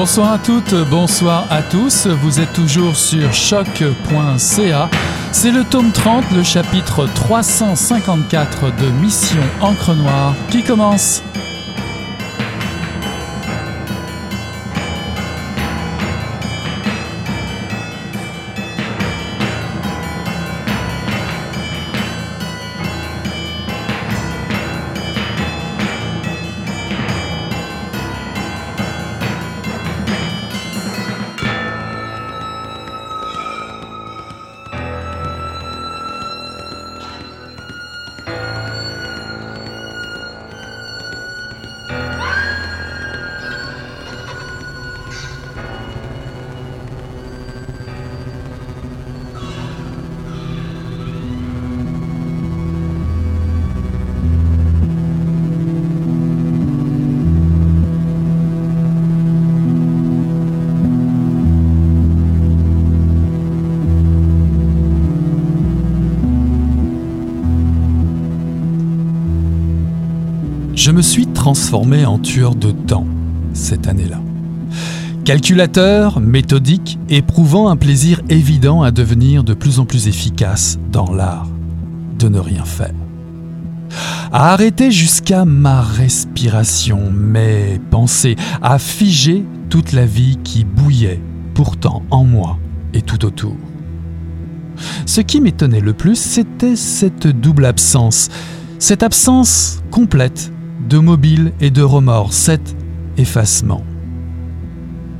Bonsoir à toutes, bonsoir à tous. Vous êtes toujours sur choc.ca. C'est le tome 30, le chapitre 354 de Mission Encre Noire qui commence. Transformé en tueur de temps cette année-là. Calculateur, méthodique, éprouvant un plaisir évident à devenir de plus en plus efficace dans l'art de ne rien faire. À arrêter jusqu'à ma respiration, mes pensées, à figer toute la vie qui bouillait pourtant en moi et tout autour. Ce qui m'étonnait le plus, c'était cette double absence, cette absence complète de mobile et de remords, cet effacement.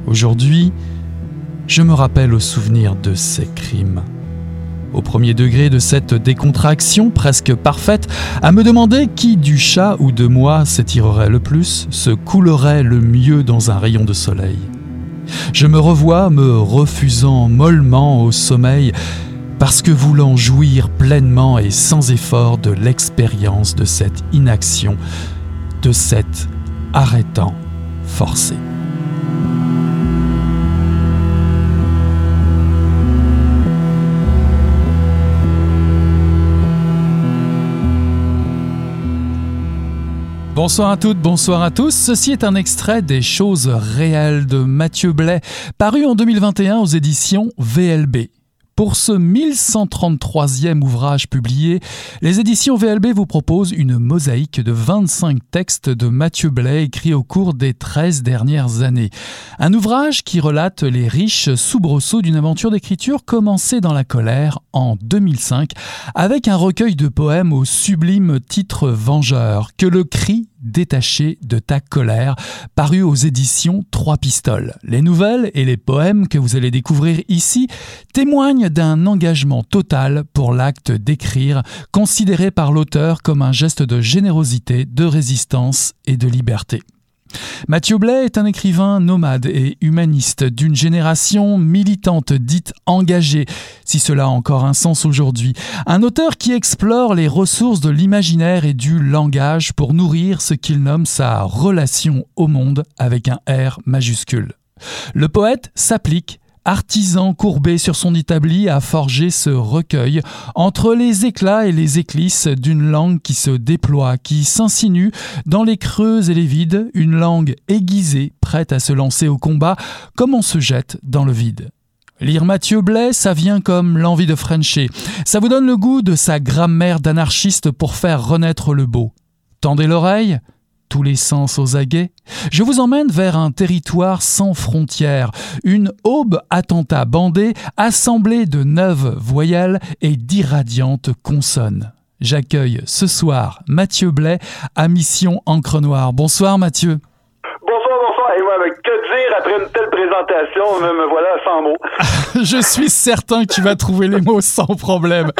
Aujourd'hui, je me rappelle au souvenir de ces crimes. Au premier degré de cette décontraction presque parfaite, à me demander qui du chat ou de moi s'étirerait le plus, se coulerait le mieux dans un rayon de soleil. Je me revois me refusant mollement au sommeil, parce que voulant jouir pleinement et sans effort de l'expérience de cette inaction, de cet arrêtant forcé. Bonsoir à toutes, bonsoir à tous. Ceci est un extrait des choses réelles de Mathieu Blais, paru en 2021 aux éditions VLB. Pour ce 1133e ouvrage publié, les éditions VLB vous proposent une mosaïque de 25 textes de Mathieu Blais écrits au cours des 13 dernières années. Un ouvrage qui relate les riches soubresauts d'une aventure d'écriture commencée dans la colère en 2005 avec un recueil de poèmes au sublime titre Vengeur que le cri détaché de ta colère, paru aux éditions Trois Pistoles. Les nouvelles et les poèmes que vous allez découvrir ici témoignent d'un engagement total pour l'acte d'écrire, considéré par l'auteur comme un geste de générosité, de résistance et de liberté. Mathieu Blais est un écrivain nomade et humaniste d'une génération militante dite engagée, si cela a encore un sens aujourd'hui. Un auteur qui explore les ressources de l'imaginaire et du langage pour nourrir ce qu'il nomme sa relation au monde avec un R majuscule. Le poète s'applique artisan courbé sur son établi a forgé ce recueil entre les éclats et les éclisses d'une langue qui se déploie, qui s'insinue dans les creux et les vides, une langue aiguisée, prête à se lancer au combat, comme on se jette dans le vide. Lire Mathieu Blais, ça vient comme l'envie de Frencher. Ça vous donne le goût de sa grammaire d'anarchiste pour faire renaître le beau. Tendez l'oreille, tous les sens aux aguets, je vous emmène vers un territoire sans frontières, une aube attentat bandée, assemblée de neuf voyelles et d'irradiantes consonnes. J'accueille ce soir Mathieu Blais à Mission Encre Noire. Bonsoir Mathieu. Bonsoir, bonsoir. Et moi, que après une telle présentation? Me, voilà sans mots. Je suis certain que tu vas trouver les mots sans problème.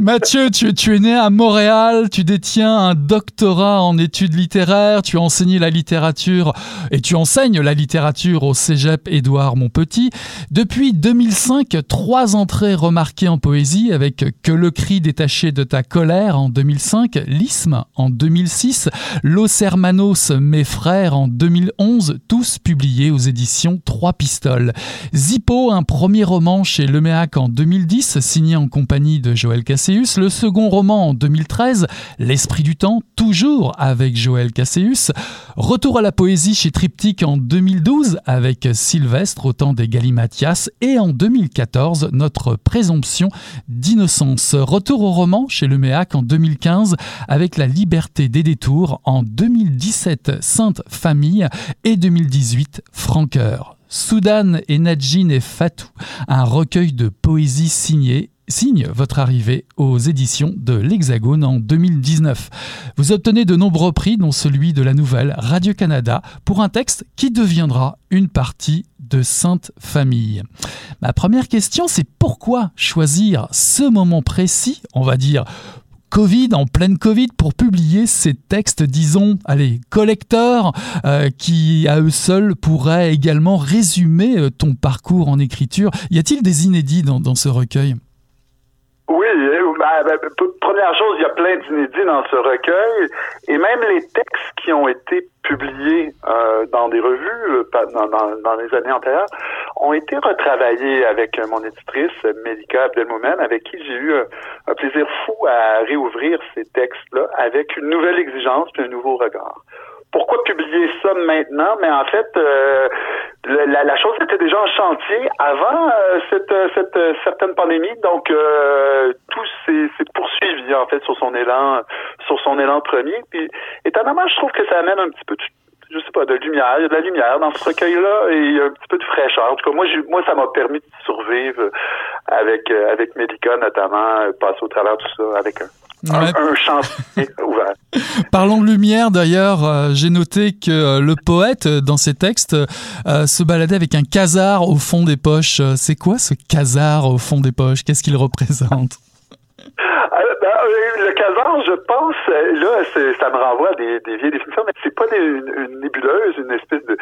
Mathieu, tu, tu es né à Montréal, tu détiens un doctorat en études littéraires, tu as enseigné la littérature et tu enseignes la littérature au cégep Édouard Montpetit. Depuis 2005, trois entrées remarquées en poésie avec Que le cri détaché de ta colère en 2005, L'isme en 2006, Los Hermanos, mes frères en 2011, tous publiés aux éditions Trois Pistoles. Zippo, un premier roman chez Leméac en 2010, signé en compagnie de Joël Casséus. Le second roman en 2013, L'Esprit du Temps, toujours avec Joël Casséus. Retour à la poésie chez Triptyque en 2012 avec Sylvestre au temps des Galimatias. Et en 2014, notre présomption d'innocence. Retour au roman chez Leméac en 2015 avec La liberté des détours en 2017, Sainte Famille et 2018, Franqueur. Soudan et Nadjin et Fatou, un recueil de poésie signé signe votre arrivée aux éditions de l'Hexagone en 2019. Vous obtenez de nombreux prix, dont celui de la nouvelle Radio-Canada, pour un texte qui deviendra une partie de Sainte Famille. Ma première question, c'est pourquoi choisir ce moment précis, on va dire Covid, en pleine Covid, pour publier ces textes, disons, allez, collecteurs, euh, qui à eux seuls pourraient également résumer euh, ton parcours en écriture. Y a-t-il des inédits dans, dans ce recueil? Oui, ben, ben, première chose, il y a plein d'inédits dans ce recueil, et même les textes qui ont été publiés euh, dans des revues dans, dans, dans, les années antérieures ont été retravaillés avec mon éditrice Melika Abdelmoumen, avec qui j'ai eu un, plaisir fou à réouvrir ces textes-là avec une nouvelle exigence et un nouveau regard pourquoi publier ça maintenant? Mais en fait, euh, la, la, chose était déjà en chantier avant euh, cette, euh, cette certaine pandémie, donc tout s'est poursuivi en fait sur son élan, sur son élan premier. Puis étonnamment, je trouve que ça amène un petit peu de je sais pas, de lumière. Il y a de la lumière dans ce recueil-là et un petit peu de fraîcheur. En tout cas, moi, moi, ça m'a permis de survivre avec avec Médica notamment, passer au travers de tout ça avec un ouvert. Parlons de lumière d'ailleurs, euh, j'ai noté que euh, le poète euh, dans ses textes se baladait avec un casar au fond des poches. C'est quoi ce casar au fond des poches? Qu'est-ce qu'il représente? Le casar, je pense, là, ça me renvoie à des, des vieilles définitions, mais c'est pas une, nébuleuse, une espèce de,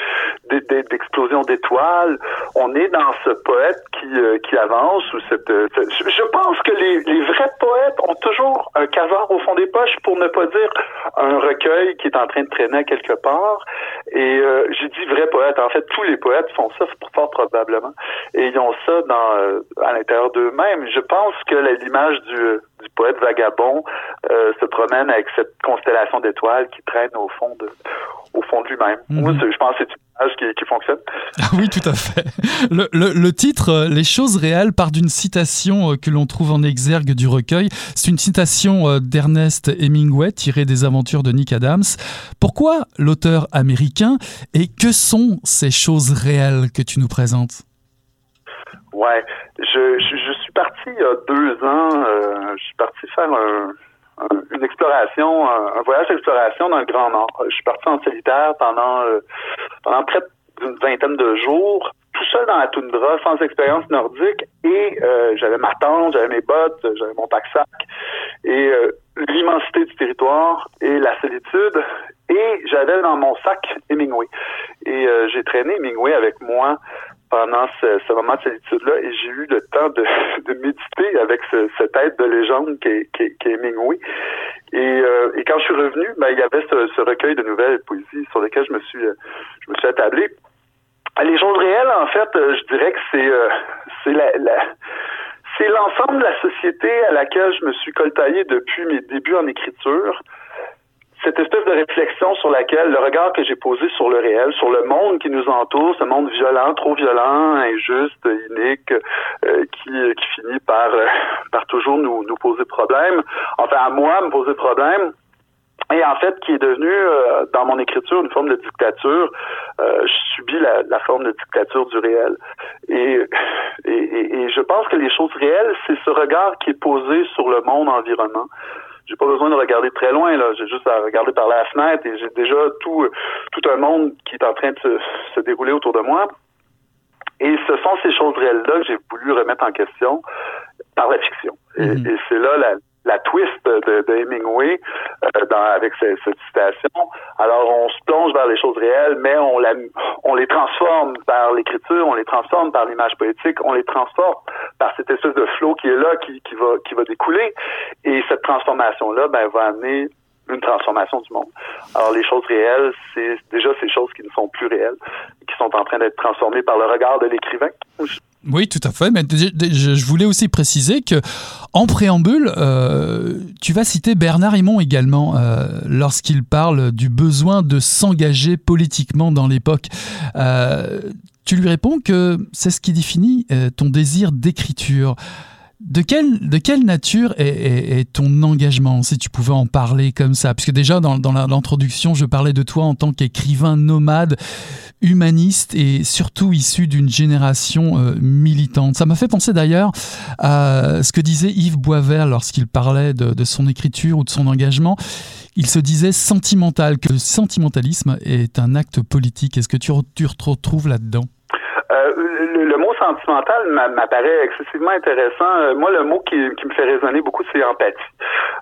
d'explosion d'étoiles. On est dans ce poète qui, euh, qui avance ou cette, je pense que les, les vrais poètes ont toujours un casar au fond des poches pour ne pas dire un recueil qui est en train de traîner quelque part. Et euh, j'ai dit vrai poète. En fait, tous les poètes font ça fort probablement. Et ils ont ça dans euh, à l'intérieur d'eux-mêmes. Je pense que l'image du poète vagabond euh, se promène avec cette constellation d'étoiles qui traîne au fond de, au fond de lui-même. Moi, je pense que c'est une image qui, qui fonctionne. Ah oui, tout à fait. Le, le, le titre, euh, Les choses réelles, part d'une citation euh, que l'on trouve en exergue du recueil. C'est une citation d'Ernest Hemingway tirée des aventures de Nick Adams. Pourquoi l'auteur américain et que sont ces choses réelles que tu nous présentes? Ouais, je, je, il y a deux ans. Euh, je suis parti faire un, une exploration, un, voyage d'exploration dans le Grand Nord. Je suis parti en solitaire pendant euh, pendant près d'une vingtaine de jours, tout seul dans la toundra, sans expérience nordique, et euh, j'avais ma tente, j'avais mes bottes, j'avais mon pack-sac, et l'immensité du territoire et la solitude, et j'avais dans mon sac Hemingway. Et j'ai traîné Hemingway avec moi pendant ce, moment de solitude-là et j'ai eu le temps de, méditer avec ce, cette tête de légende qui est, qui, euh, et, quand je suis revenu, ben, il y avait ce, recueil de nouvelles poésies sur lequel je me suis, euh, je me suis attablé. Les choses réelles, en fait, euh, je dirais que c'est c'est l'ensemble de la société à laquelle je me suis coltaillé depuis mes débuts en écriture cette espèce de réflexion sur laquelle le regard que j'ai posé sur le réel, sur le monde qui nous entoure, ce monde violent, trop violent, injuste, inique, euh, qui, qui finit par, euh, par toujours nous, nous poser problème, enfin à moi me poser problème, et en fait qui est devenu euh, dans mon écriture une forme de dictature. je subis la, la, forme de dictature du réel. Et, et, et je pense que les choses réelles, c'est ce regard qui est posé sur le monde environnement j'ai pas besoin de regarder très loin là. J'ai juste à regarder par la fenêtre et j'ai déjà tout tout un monde qui est en train de se, dérouler autour de moi. Et ce sont ces choses réelles-là que j'ai voulu remettre en question par la fiction. et mm-hmm. c'est là la, la twist de, de Hemingway euh, dans, avec cette, cette, citation. Alors on se plonge vers les choses réelles, mais on, la, on les transforme par l'écriture, on les transforme par l'image poétique, on les transforme par cette espèce de flot qui est là, qui, qui va qui va découler. Et cette transformation là, ben va amener une transformation du monde. Alors les choses réelles, c'est déjà ces choses qui ne sont plus réelles, qui sont en train d'être transformées par le regard de l'écrivain. Oui, tout à fait. Mais je voulais aussi préciser que, en préambule, euh, tu vas citer Bernard Himon également euh, lorsqu'il parle du besoin de s'engager politiquement dans l'époque. Euh, tu lui réponds que c'est ce qui définit ton désir d'écriture. De quelle, de quelle nature est, ton engagement, si tu pouvais en parler comme ça? Puisque déjà, dans, dans l'introduction, je parlais de toi en tant qu'écrivain nomade, humaniste et surtout issu d'une génération euh, militante. Ça m'a fait penser d'ailleurs à ce que disait Yves Boisvert lorsqu'il parlait de, son écriture ou de son engagement. Il se disait sentimental, que le sentimentalisme est un acte politique. Est-ce que tu, tu retrouves là-dedans? Euh, le, mot sentimental m'apparaît excessivement intéressant. Euh, moi, le mot qui, qui me fait résonner beaucoup, c'est empathie.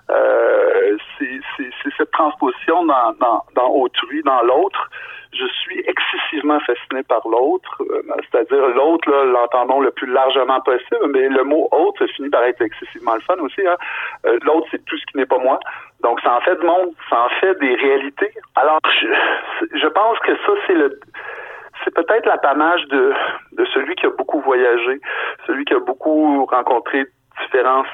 Euh, c'est cette transposition dans, dans, dans autrui, dans l'autre. Je suis excessivement fasciné par l'autre, euh, c'est-à-dire l'autre, l'entendons le plus largement possible, mais le mot autre finit par être excessivement le fun aussi. Hein. l'autre, c'est tout ce qui n'est pas moi. Donc, ça en fait de monde, ça en fait des réalités. Alors, je, je pense que ça, c'est le c'est peut-être l'apanage de, de celui qui a beaucoup voyagé, celui qui a beaucoup rencontré différents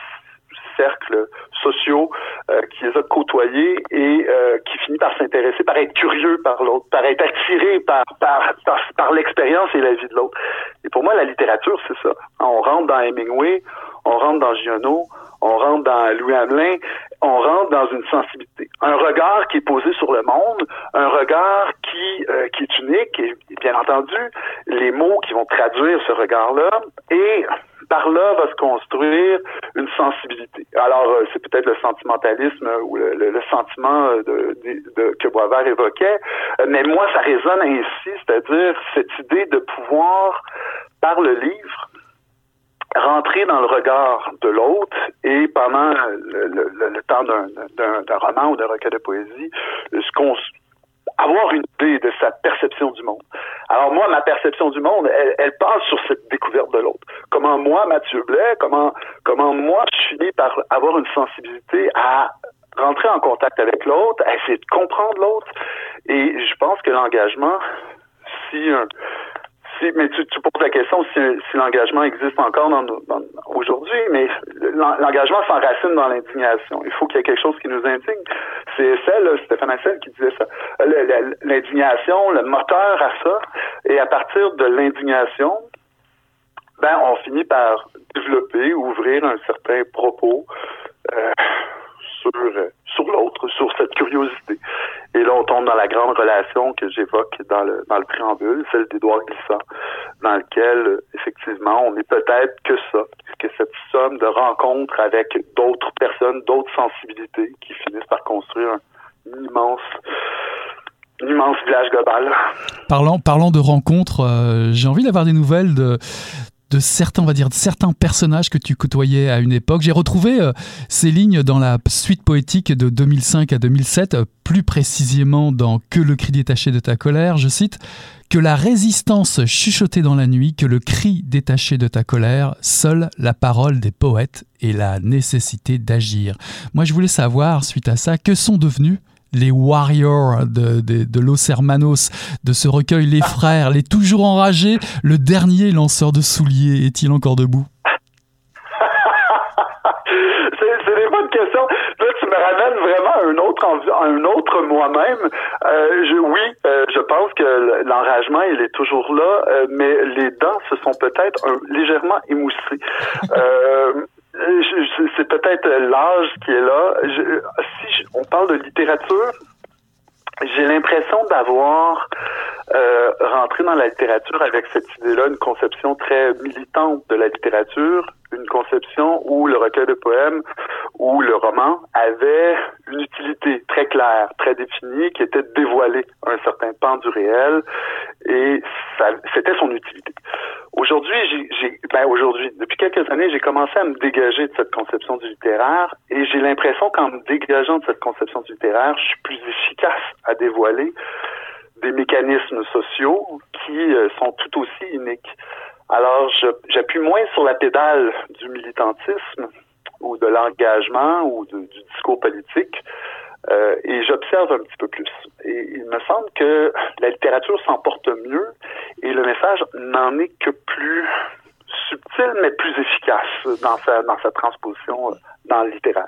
cercles sociaux, euh, qui les a côtoyés et euh, qui finit par s'intéresser, par être curieux par l'autre, par être attiré par, par, par, l'expérience et la vie de l'autre. Et pour moi, la littérature, c'est ça. On rentre dans Hemingway, on rentre dans Giono, on rentre dans Louis Hamelin, on rentre dans une sensibilité, un regard qui est posé sur le monde, un regard qui euh, qui est unique et bien entendu les mots qui vont traduire ce regard-là et par là va se construire une sensibilité. Alors, euh, c'est peut-être le sentimentalisme ou le, sentiment de, que Boisvert évoquait, mais moi, ça résonne ainsi, c'est-à-dire cette idée de pouvoir, par le livre, rentrer dans le regard de l'autre et pendant le, temps d'un roman ou d'un recueil de poésie, avoir une idée de sa perception du monde. Alors moi, ma perception du monde, elle, elle passe sur cette découverte de l'autre. Comment moi, Mathieu Blais, comment comment moi, je finis par avoir une sensibilité à rentrer en contact avec l'autre, à essayer de comprendre l'autre. Et je pense que l'engagement, si un, mais tu, tu, poses la question si, si l'engagement existe encore dans, dans, aujourd'hui, mais l'engagement s'enracine dans l'indignation. Il faut qu'il y ait quelque chose qui nous indigne. C'est celle, Stéphane Hassel, qui disait ça. L'indignation, le moteur à ça, et à partir de l'indignation, ben, on finit par développer, ouvrir un certain propos euh, sur, sur l'autre, sur cette curiosité. Et là, on tombe dans la grande relation que j'évoque dans le, dans le préambule, celle d'Édouard Glissant, dans lequel, effectivement, on n'est peut-être que ça, que cette somme de rencontres avec d'autres personnes, d'autres sensibilités qui finissent par construire un immense immense village global. Parlant, parlant de rencontres, euh, j'ai envie d'avoir des nouvelles de, de certains, on va dire, de certains personnages que tu côtoyais à une époque. J'ai retrouvé euh, ces lignes dans la suite poétique de 2005 à 2007, euh, plus précisément dans Que le cri détaché de ta colère, je cite, Que la résistance chuchotée dans la nuit, que le cri détaché de ta colère, seule la parole des poètes et la nécessité d'agir. Moi, je voulais savoir, suite à ça, que sont devenus les warriors de, de, de Los Hermanos, de ce recueil Les Frères, les toujours enragés, le dernier lanceur de souliers est-il encore debout? C'est des bonnes questions. Là, tu me ramènes vraiment à un autre, un autre moi-même. Euh, oui, euh, je pense que l'enragement, il est toujours là, euh, mais les dents se sont peut-être légèrement émoussées. c'est peut-être l'âge qui est là. si on parle de littérature, j'ai l'impression d'avoir euh, rentré dans la littérature avec cette idée-là, une conception très militante de la littérature, une conception où le recueil de poèmes ou le roman avait une utilité très claire, très définie, qui était de dévoiler un certain pan du réel, et c'était son utilité. Aujourd'hui, j'ai, ben aujourd'hui, depuis quelques années, j'ai commencé à me dégager de cette conception du littéraire, et j'ai l'impression qu'en me dégageant de cette conception du littéraire, je suis plus efficace à dévoiler des mécanismes sociaux qui euh, sont tout aussi uniques. Alors, j'appuie moins sur la pédale du militantisme ou de l'engagement ou du discours politique euh, et j'observe un petit peu plus. Et il me semble que la littérature s'en porte mieux et le message n'en est que plus subtil mais plus efficace dans sa, dans sa transposition euh, dans le littéraire.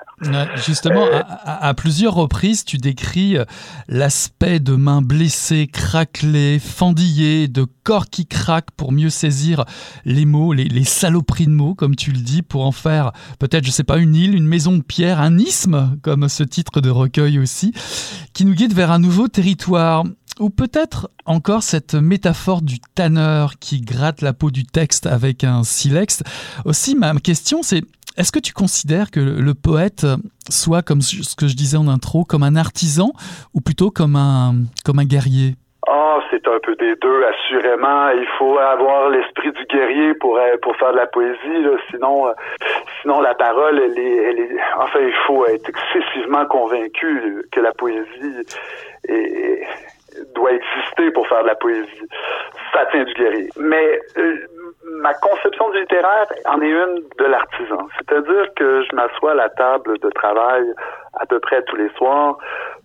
Justement, euh, à, plusieurs reprises, tu décris euh, l'aspect de mains blessées, craquelées, fendillées, de corps qui craquent pour mieux saisir les mots, les, les, saloperies de mots, comme tu le dis, pour en faire peut-être, je sais pas, une île, une maison de pierre, un isthme, comme ce titre de recueil aussi, qui nous guide vers un nouveau territoire. Ou peut-être encore cette métaphore du tanneur qui gratte la peau du texte avec un silex. Aussi, ma question, c'est est-ce que tu considères que le poète soit, comme ce que je disais en intro, comme un artisan ou plutôt comme un, comme un guerrier? Ah, c'est un peu des deux, assurément. Il faut avoir l'esprit du guerrier pour euh, pour faire de la poésie. Sinon, euh, sinon la parole, elle est, enfin, il faut être excessivement convaincu que la poésie est, doit exister pour faire de la poésie. Ça tient du guerrier. Mais euh, ma conception du littéraire en est une de l'artisan. C'est-à-dire que je m'assois à la table de travail à peu près tous les soirs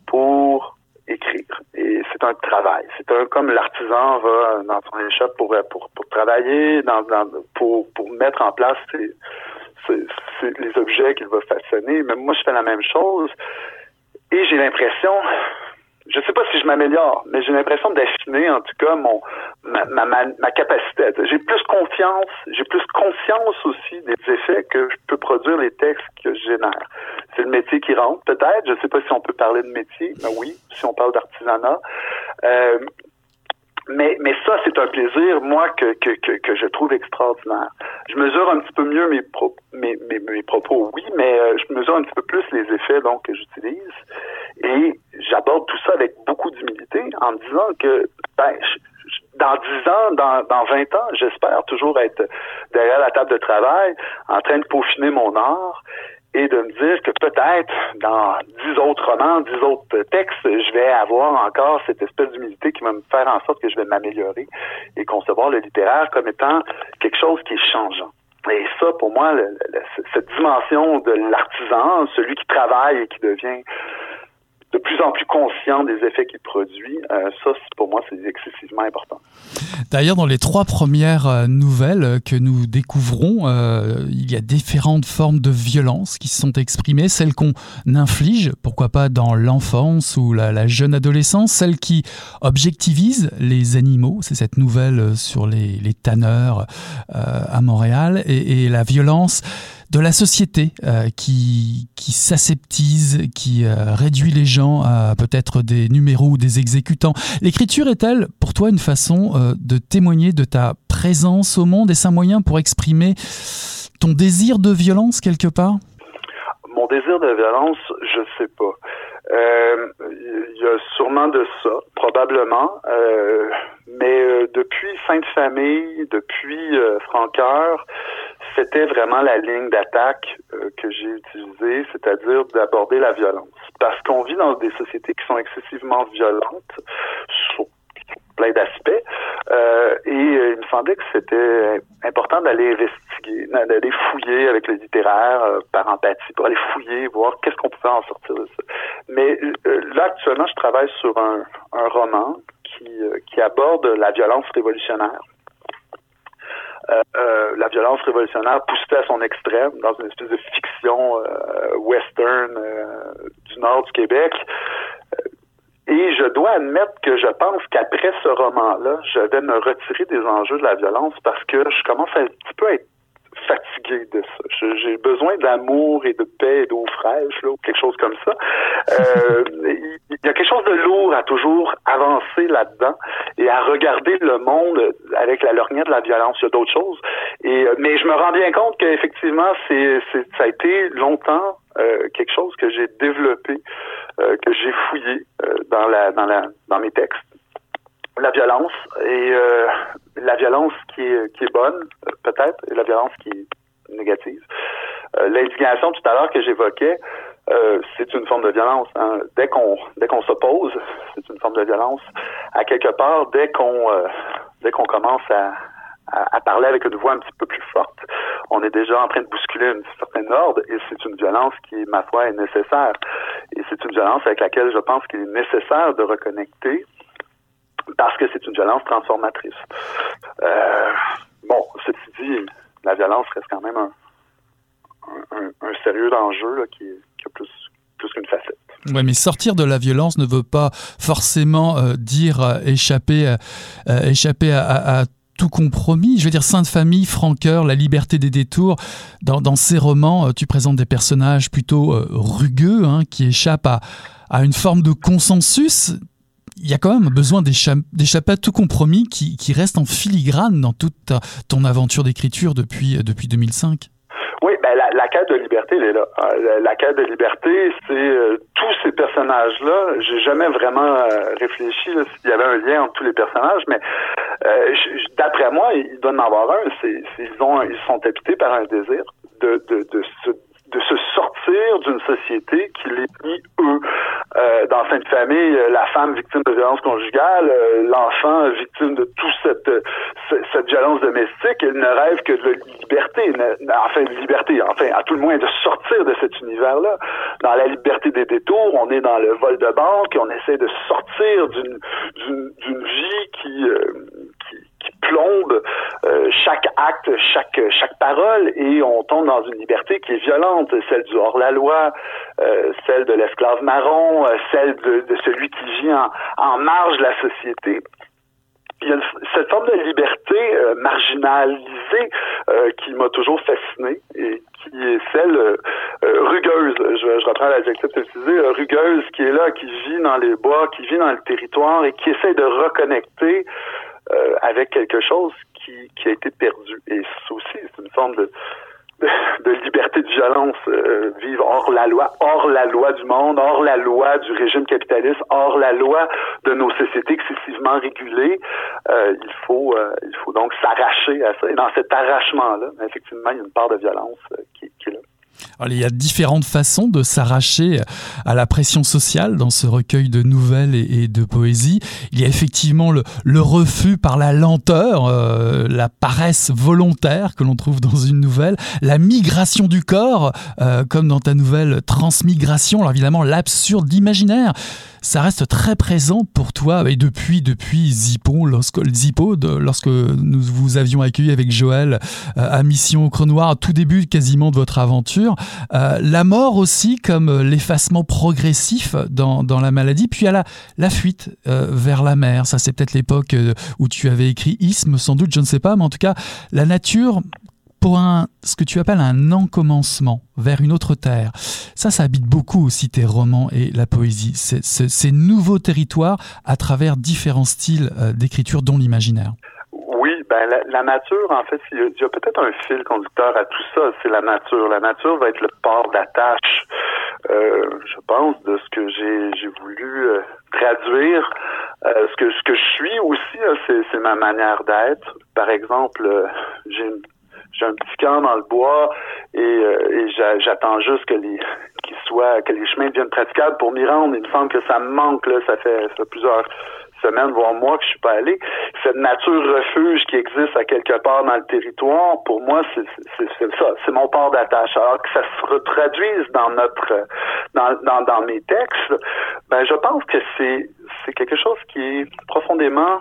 pour écrire. Et c'est un travail. C'est un comme l'artisan va dans son échoppe pour, pour, pour travailler, dans, pour, pour mettre en place les objets qu'il va façonner. Mais moi, je fais la même chose. Et j'ai l'impression, je sais pas si je m'améliore, mais j'ai l'impression d'affiner en tout cas mon ma, ma, ma capacité. J'ai plus confiance, j'ai plus conscience aussi des effets que je peux produire les textes que je génère. C'est le métier qui rentre, peut-être. Je sais pas si on peut parler de métier, mais oui, si on parle d'artisanat. Euh, mais, mais ça, c'est un plaisir, moi, que, que, que, que, je trouve extraordinaire. Je mesure un petit peu mieux mes, pro, mes, mes, mes propos, oui, mais euh, je mesure un petit peu plus les effets donc que j'utilise. Et j'aborde tout ça avec beaucoup d'humilité en me disant que ben, dans 10 ans, dans, dans 20 ans, j'espère toujours être derrière la table de travail en train de peaufiner mon art et de me dire que peut-être dans dix autres romans, dix autres textes, je vais avoir encore cette espèce d'humilité qui va me faire en sorte que je vais m'améliorer et concevoir le littéraire comme étant quelque chose qui est changeant. Et ça, pour moi, cette dimension de l'artisan, celui qui travaille et qui devient de plus en plus conscient des effets qu'il produit, euh, ça, pour moi, c'est excessivement important. D'ailleurs, dans les trois premières euh, nouvelles que nous découvrons, euh, il y a différentes formes de violence qui sont exprimées, celles qu'on inflige, pourquoi pas dans l'enfance ou la, jeune adolescence, celles qui objectivisent les animaux, c'est cette nouvelle sur les, les tanneurs à Montréal, et, et la violence de la société euh, qui, qui s'aseptise, qui euh, réduit les gens à peut-être des numéros ou des exécutants. L'écriture est-elle pour toi une façon euh, de témoigner de ta présence au monde? Et un moyen pour exprimer ton désir de violence quelque part? Mon désir de violence, je sais pas. Il y a sûrement de ça, probablement. mais depuis Sainte Famille, depuis Francoeur, c'était vraiment la ligne d'attaque euh, que j'ai utilisée, c'est-à-dire d'aborder la violence. Parce qu'on vit dans des sociétés qui sont excessivement violentes plein d'aspects. Euh, et euh, il me semblait que c'était important d'aller investiguer, d'aller fouiller avec le littéraire par empathie, pour aller fouiller, voir qu'est-ce qu'on pouvait en sortir de ça. Mais là, actuellement, je travaille sur un, roman qui, aborde la violence révolutionnaire. Euh, euh, la violence révolutionnaire poussée à son extrême dans une espèce de fiction euh, western du nord du Québec. Et je dois admettre que je pense qu'après ce roman-là, je vais me retirer des enjeux de la violence parce que je commence à un petit peu être fatigué de ça. J'ai besoin d'amour et de paix et d'eau fraîche, là, ou quelque chose comme ça. Euh, il y a quelque chose de lourd à toujours avancer là-dedans et à regarder le monde avec la lorgnette de la violence. Il y a d'autres choses. Et, euh, mais je me rends bien compte qu'effectivement, c'est, ça a été longtemps euh, quelque chose que j'ai développé, euh, que j'ai fouillé euh, dans la dans la dans mes textes la violence et euh, la violence qui est, qui est bonne, peut-être, et la violence qui est négative. Euh, L'indignation tout à l'heure que j'évoquais, euh, c'est une forme de violence. Hein. Dès qu'on dès qu'on s'oppose, c'est une forme de violence. À quelque part, dès qu'on euh, dès qu'on commence à, à, parler avec une voix un petit peu plus forte. On est déjà en train de bousculer une certaine ordre et c'est une violence qui, ma foi, est nécessaire. Et c'est une violence avec laquelle je pense qu'il est nécessaire de reconnecter parce que c'est une violence transformatrice. Euh, bon, ceci dit, la violence reste quand même un, sérieux enjeu qui, a plus, qu'une facette. Oui, mais sortir de la violence ne veut pas forcément euh, dire euh, échapper, échapper à, tout compromis. Je veux dire, Sainte Famille, Franqueur, La liberté des détours, dans, ces romans, tu présentes des personnages plutôt rugueux hein, qui échappent à une forme de consensus il y a quand même besoin d'échapper à tout compromis qui, qui, reste en filigrane dans toute ton aventure d'écriture depuis, depuis 2005. Oui, ben la, la, quête de liberté, elle est là. Euh, la, quête de liberté, c'est euh, tous ces personnages-là. J'ai jamais vraiment euh, réfléchi s'il y avait un lien entre tous les personnages, mais d'après moi, il doit en avoir un. Ils sont habités par un désir de, de, de se de se sortir d'une société qui les mis eux euh, dans de famille, euh, la femme victime de violence conjugale, euh, l'enfant victime de toute cette, cette violence domestique, il ne rêve que de liberté, enfin de liberté, enfin à tout le moins de sortir de cet univers-là. Dans la liberté des détours, on est dans le vol de banque, on essaie de sortir d'une vie qui, qui plombe euh, chaque acte, chaque chaque parole, et on tombe dans une liberté qui est violente, celle du hors-la-loi, euh, celle de l'esclave marron, euh, celle de, de, celui qui vit en, en marge de la société il y a cette forme de liberté marginalisée qui m'a toujours fasciné et qui est celle rugueuse. Je, je reprends l'adjectif utilisé, rugueuse, qui est là, qui vit dans les bois, qui vit dans le territoire et qui essaie de reconnecter euh, avec quelque chose qui, qui a été perdu. Et ça aussi, c'est une forme de, de, liberté de violence, euh, vivre hors la loi, hors la loi du monde, hors la loi du régime capitaliste, hors la loi de nos sociétés excessivement régulées. Euh, il faut euh, il faut donc s'arracher à ça. Et dans cet arrachement-là, effectivement, il y a une part de violence qui, qui est là il y a différentes façons de s'arracher à la pression sociale dans ce recueil de nouvelles et, de poésie. Il y a effectivement le, refus par la lenteur, euh, la paresse volontaire que l'on trouve dans une nouvelle, la migration du corps, euh, comme dans ta nouvelle Transmigration, alors évidemment l'absurde imaginaire ça reste très présent pour toi et depuis depuis Zippo, lorsque Zippo, lorsque nous vous avions accueilli avec Joël euh, à Mission au Creux Noir, tout début quasiment de votre aventure, euh, la mort aussi comme l'effacement progressif dans, dans, la maladie, puis à la, la fuite euh, vers la mer. Ça c'est peut-être l'époque où tu avais écrit Isme, sans doute, je ne sais pas, mais en tout cas la nature pour un, ce que tu appelles un encommencement vers une autre terre. Ça, ça habite beaucoup aussi tes romans et la poésie. ces nouveaux territoires à travers différents styles euh, d'écriture, dont l'imaginaire. Oui, ben la, nature, en fait, il y a, peut-être un fil conducteur à tout ça, c'est la nature. La nature va être le port d'attache, euh, je pense, de ce que j'ai voulu euh, traduire. ce que ce que je suis aussi, c'est ma manière d'être. Par exemple, j'ai une un petit camp dans le bois et, euh, j'attends juste que les que les chemins deviennent praticables pour m'y rendre. Il me semble que ça me manque là, ça fait, plusieurs semaines, voire mois que je suis pas allé. Cette nature refuge qui existe à quelque part dans le territoire, pour moi, c'est ça, c'est mon port d'attache. Alors que ça se retraduise dans notre dans, dans, dans mes textes, ben je pense que c'est c'est quelque chose qui est profondément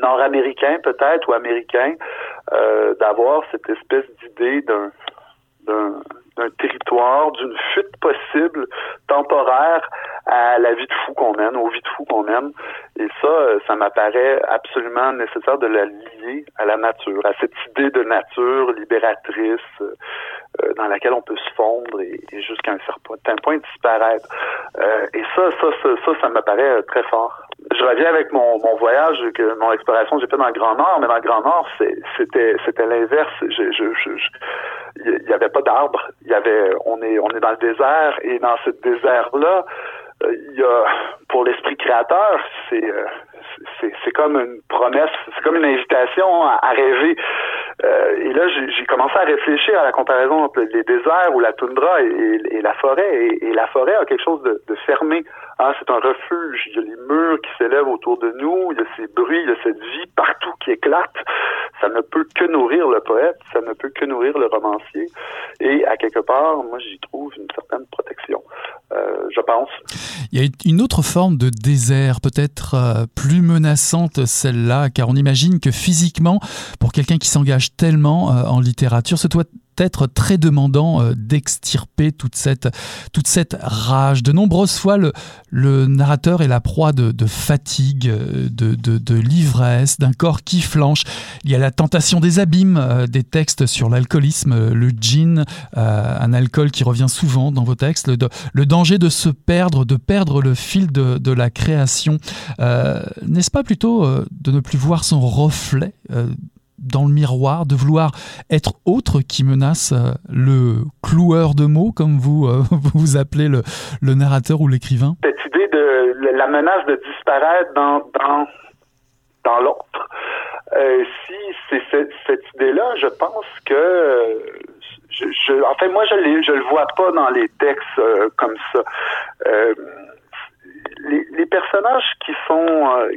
nord-américain peut-être ou américain euh, d'avoir cette espèce d'idée d'un d'un territoire, d'une fuite possible, temporaire, à la vie de fou qu'on mène, aux vies de fou qu'on mène. Et ça, euh, ça m'apparaît absolument nécessaire de la lier à la nature, à cette idée de nature libératrice euh, euh, dans laquelle on peut se fondre et, jusqu'à un certain point disparaître. et ça, ça, ça, ça, ça m'apparaît très fort. Je reviens avec mon, voyage, que mon exploration que j'ai fait dans le Grand Nord, mais dans le Grand Nord, c'était c'était l'inverse. Je, je, je, il n'y avait pas d'arbres. Il y avait, on est, on est dans le désert et dans ce désert-là, il y a, pour l'esprit créateur, c'est, euh, c'est, comme une promesse, c'est comme une invitation à, rêver. Euh, et là, j'ai, commencé à réfléchir à la comparaison entre les déserts ou la toundra et, la forêt. Et, la forêt a quelque chose de, fermé, Ah, c'est un refuge. Il y a les murs qui s'élèvent autour de nous. Il y a ces bruits, il y a cette vie partout qui éclate. Ça ne peut que nourrir le poète. Ça ne peut que nourrir le romancier. Et à quelque part, moi, j'y trouve une certaine protection. Euh, je pense. Il y a une autre forme de désert, peut-être euh, plus menaçante celle-là, car on imagine que physiquement, pour quelqu'un qui s'engage tellement euh, en littérature, ce doit être très demandant euh, d'extirper toute cette, toute cette rage. De nombreuses fois, le, le narrateur est la proie de, de fatigue, euh, de, de, l'ivresse, d'un corps qui flanche. Il y a la tentation des abîmes, euh, des textes sur l'alcoolisme, le gin, un alcool qui revient souvent dans vos textes, le, le, danger de se perdre, de perdre le fil de, de la création. N'est-ce pas plutôt de ne plus voir son reflet dans le miroir, de vouloir être autre qui menace euh, le cloueur de mots, comme vous euh, vous appelez le, le narrateur ou l'écrivain? Cette idée de la menace de disparaître dans, dans, l'autre. Euh, si c'est cette, idée-là, je pense que je, je, en fait, moi, je, je le vois pas dans les textes comme ça les, les, personnages qui sont euh,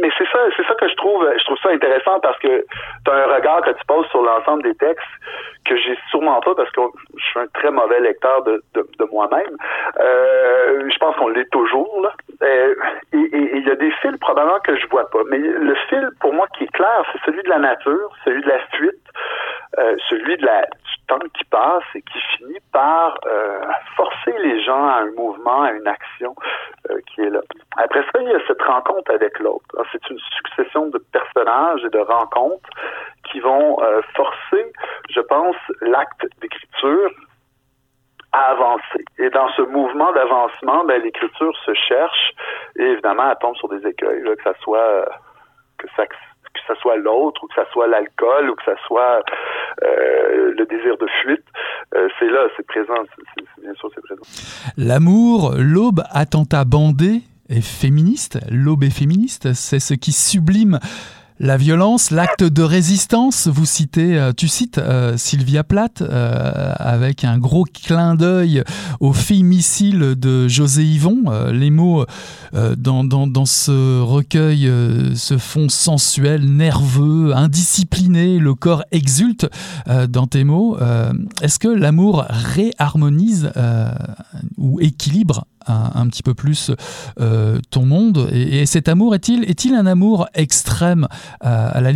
mais c'est ça c'est ça que je trouve je trouve ça intéressant parce que tu as un regard que tu poses sur l'ensemble des textes que j'ai sûrement pas parce que je suis un très mauvais lecteur de, de, de moi-même. Euh, je pense qu'on l'est toujours là euh, et il y a des fils probablement que je vois pas mais le fil pour moi qui est clair c'est celui de la nature celui de la fuite euh, celui de la, du temps qui passe et qui finit par euh, forcer les gens à un mouvement, à une action euh, qui est là. Après ça, il y a cette rencontre avec l'autre. C'est une succession de personnages et de rencontres qui vont forcer, je pense, l'acte d'écriture avancer. Et dans ce mouvement d'avancement, ben, l'écriture se cherche et évidemment, elle tombe sur des écueils, que ça soit que ça que ce soit l'autre ou que ce soit l'alcool ou que ce soit euh, le désir de fuite, euh, c'est là, c'est présent, bien sûr, c'est présent. L'amour, l'aube, attentat bandé est féministe, l'aube est féministe, c'est ce qui sublime la violence, l'acte de résistance, vous citez, euh, tu cites euh, Sylvia Plath euh, avec un gros clin d'œil au fémicile de José Yvon. les mots dans, dans, dans, ce recueil se font sensuels, nerveux, indisciplinés, le corps exulte dans tes mots. Est-ce que l'amour réharmonise ou équilibre un, petit peu plus euh, ton monde et, cet amour est-il est-il un amour extrême euh, à la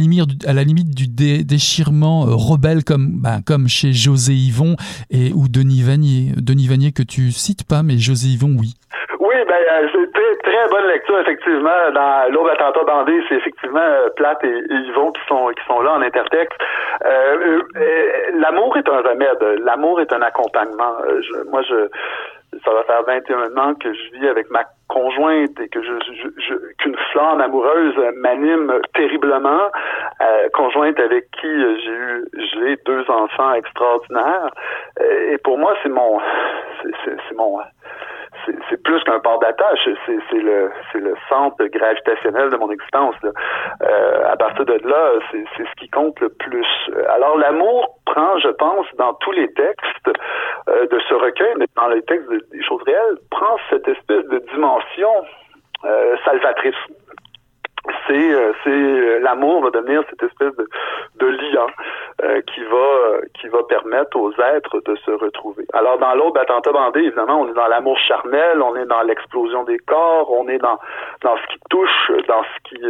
limite du déchirement euh, rebelle comme ben, comme chez José Yvon et ou Denis Vanier? Denis Vanier que tu cites pas mais José Yvon oui oui, ben, très, bonne lecture, effectivement. Dans l'autre attentat bandé, c'est effectivement Plate et, Yvon qui sont, qui sont là en intertexte. L'amour est un remède. L'amour est un accompagnement. moi, je, ça va faire 21 ans que je vis avec ma conjointe et que je, je, qu'une flamme amoureuse m'anime terriblement. Euh, conjointe avec qui j'ai eu j'ai deux enfants extraordinaires. Euh, et pour moi, c'est mon c'est mon c'est plus qu'un port d'attache, c'est le, le centre gravitationnel de mon existence. Là. Euh, à partir de là, c'est ce qui compte le plus. Alors l'amour prend, je pense, dans tous les textes euh, de ce recueil, mais dans les textes des choses réelles, prend cette espèce de dimension euh, salvatrice c'est euh, c'est euh, l'amour va devenir cette espèce de, de lien euh, qui va qui va permettre aux êtres de se retrouver. Alors dans l'autre attentat bandé, évidemment, on est dans l'amour charnel, on est dans l'explosion des corps, on est dans dans ce qui touche, dans ce qui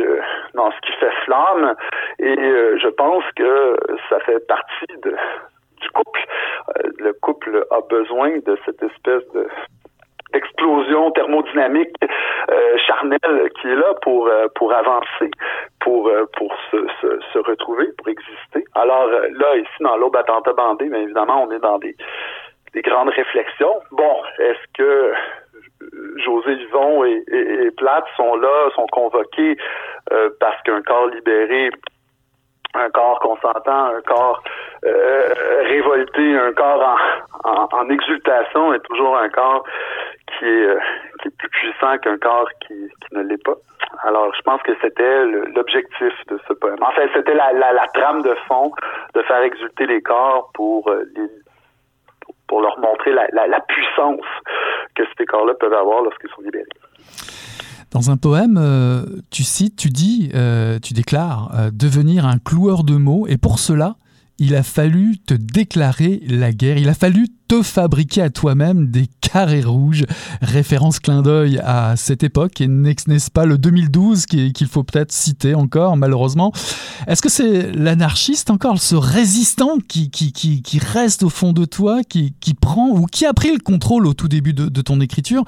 dans ce qui fait flamme et je pense que ça fait partie de du couple. le couple a besoin de cette espèce de explosion thermodynamique euh, charnelle qui est là pour euh, pour avancer, pour euh, pour se, se, se, retrouver, pour exister. Alors euh, là, ici dans l'aube attentat bandé, bien évidemment, on est dans des, des grandes réflexions. Bon, est-ce que José Yvon et, et, et sont là, sont convoqués parce qu'un corps libéré un corps consentant, un corps euh, révolté, un corps en, en, en, exultation est toujours un corps qui est, euh, qui est plus puissant qu'un corps qui, qui ne l'est pas. Alors, je pense que c'était l'objectif de ce poème. En fait, c'était la, la, trame de fond de faire exulter les corps pour euh, pour leur montrer la, la, puissance que ces corps-là peuvent avoir lorsqu'ils sont libérés. Dans un poème, euh, tu cites, tu dis, tu déclares devenir un cloueur de mots, et pour cela, il a fallu te déclarer la guerre, il a fallu te fabriquer à toi-même des carrés rouges, référence clin d'œil à cette époque, et n'est-ce pas le 2012 qu'il faut peut-être citer encore, malheureusement. Est-ce que c'est l'anarchiste encore, ce résistant qui, qui, qui, reste au fond de toi, qui, qui prend ou qui a pris le contrôle au tout début de ton écriture?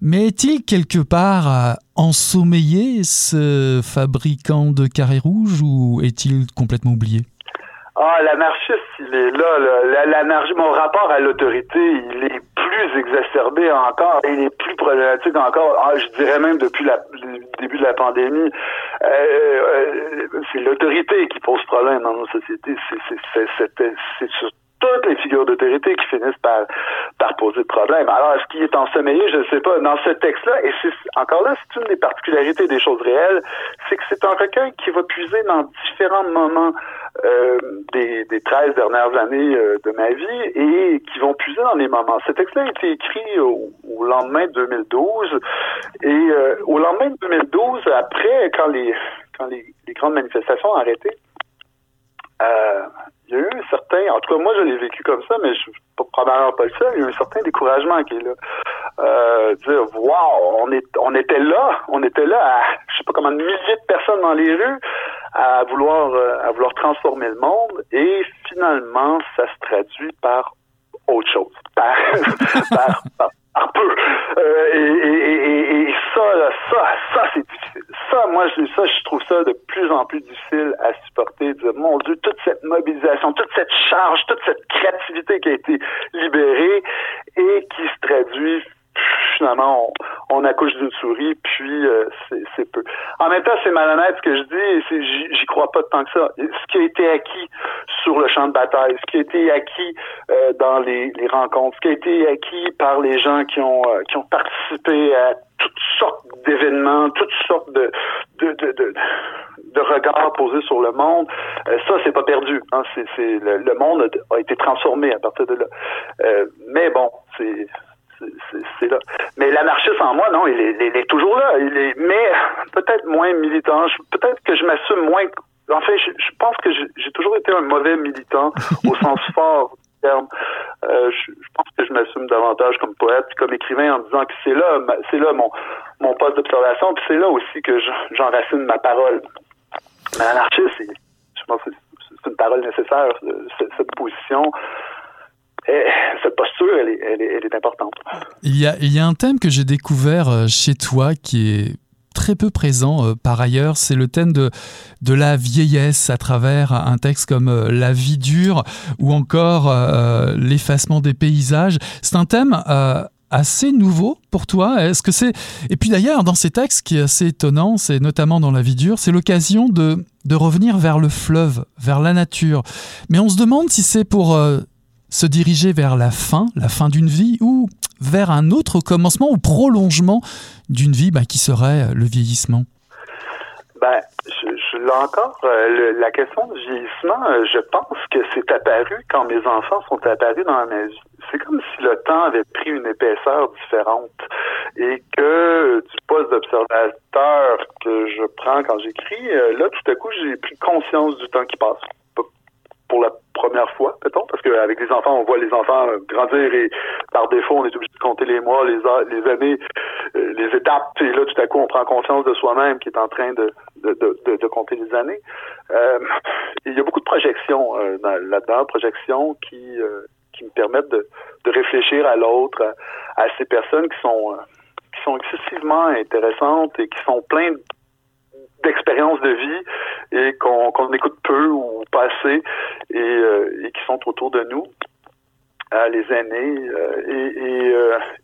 Mais est-il quelque part ensommeillé, ce fabricant de carrés rouges, ou est-il complètement oublié? Ah, l'anarchiste, il est là. L'anarchie, mon rapport à l'autorité, il est plus exacerbé encore, il est plus problématique encore. Ah, je dirais même depuis le début de la pandémie, euh, euh, c'est l'autorité qui pose problème dans nos sociétés. C'est sur toutes les figures d'autorité qui finissent par, par poser problème. Alors, est-ce qu'il est ensommeillé? Je ne sais pas. Dans ce texte-là, et c'est encore là, c'est une des particularités des choses réelles, c'est que c'est un recueil qui va puiser dans différents moments euh, des, des 13 dernières années euh, de ma vie et qui vont puiser dans les moments. Ce texte-là a été écrit au, lendemain de 2012 et euh, au lendemain de 2012, après, quand les quand les, les grandes manifestations ont arrêté, euh, il y a eu un certain, en tout cas moi je l'ai vécu comme ça, mais je suis probablement pas le seul, il y a eu un certain découragement qui est là. Euh, dire wow, on est on était là, on était là à je sais pas comment milliers de personnes dans les rues à vouloir euh, à vouloir transformer le monde. Et finalement ça se traduit par autre chose, par, par, par, peu. Euh, et, et, et, ça, ça, ça c'est difficile. Ça, moi, je, ça, je trouve ça de plus en plus difficile à supporter. Mon Dieu, toute cette mobilisation, toute cette charge, toute cette créativité qui a été libérée et qui se traduit finalement, on, accouche d'une souris, puis euh, c'est peu. En même temps, c'est malhonnête ce que je dis, j'y crois pas tant que ça. Ce qui a été acquis sur le champ de bataille, ce qui a été acquis euh, dans les, rencontres, ce qui a été acquis par les gens qui ont euh, qui ont participé à toutes sortes d'événements, toutes sortes de de, de, de, regards posés sur le monde, ça c'est pas perdu. Hein. c'est le, monde a, été transformé à partir de là. mais bon, c'est c'est là. Mais l'anarchiste en moi, non, il est, il est, toujours là. Il est, mais peut-être moins militant. Peut-être que je m'assume moins. En fait, je, je pense que j'ai toujours été un mauvais militant au sens fort du terme. Euh, je, je, pense que je m'assume davantage comme poète, comme écrivain, en disant que c'est là, c'est là mon mon poste d'observation, puis c'est là aussi que j'enracine ma parole. Mais l'anarchiste, je pense que c'est une parole nécessaire, cette position. Eh, cette posture, elle est, importante. Il y, a, il y a un thème que j'ai découvert euh, chez toi qui est très peu présent euh, par ailleurs, c'est le thème de, la vieillesse à travers un texte comme euh, La vie dure ou encore l'effacement des paysages. C'est un thème assez nouveau pour toi Est-ce que c'est et puis d'ailleurs dans ces textes qui est assez étonnant, c'est notamment dans La vie dure, c'est l'occasion de revenir vers le fleuve, vers la nature. Mais on se demande si c'est pour se diriger vers la fin, la fin d'une vie, ou vers un autre commencement ou prolongement d'une vie bah, qui serait le vieillissement? Ben, je là encore, euh, la question du vieillissement, euh, je pense que c'est apparu quand mes enfants sont apparus dans ma vie. C'est comme si le temps avait pris une épaisseur différente et que du poste d'observateur que je prends quand j'écris, euh, là, tout à coup, j'ai pris conscience du temps qui passe pour la première fois, peut-être, parce qu'avec les enfants, on voit les enfants grandir et par défaut, on est obligé de compter les mois, les, les années, euh, les étapes. Et là, tout à coup, on prend conscience de soi-même qui est en train de, de, de, de compter les années. Euh, il y a beaucoup de projections euh, là-dedans, projections qui, euh, qui me permettent de, de réfléchir à l'autre, à, ces personnes qui sont qui sont excessivement intéressantes et qui sont pleines d'expériences de vie et qu'on écoute peu ou pas assez et, euh, et qui sont autour de nous, euh, les aînés, euh,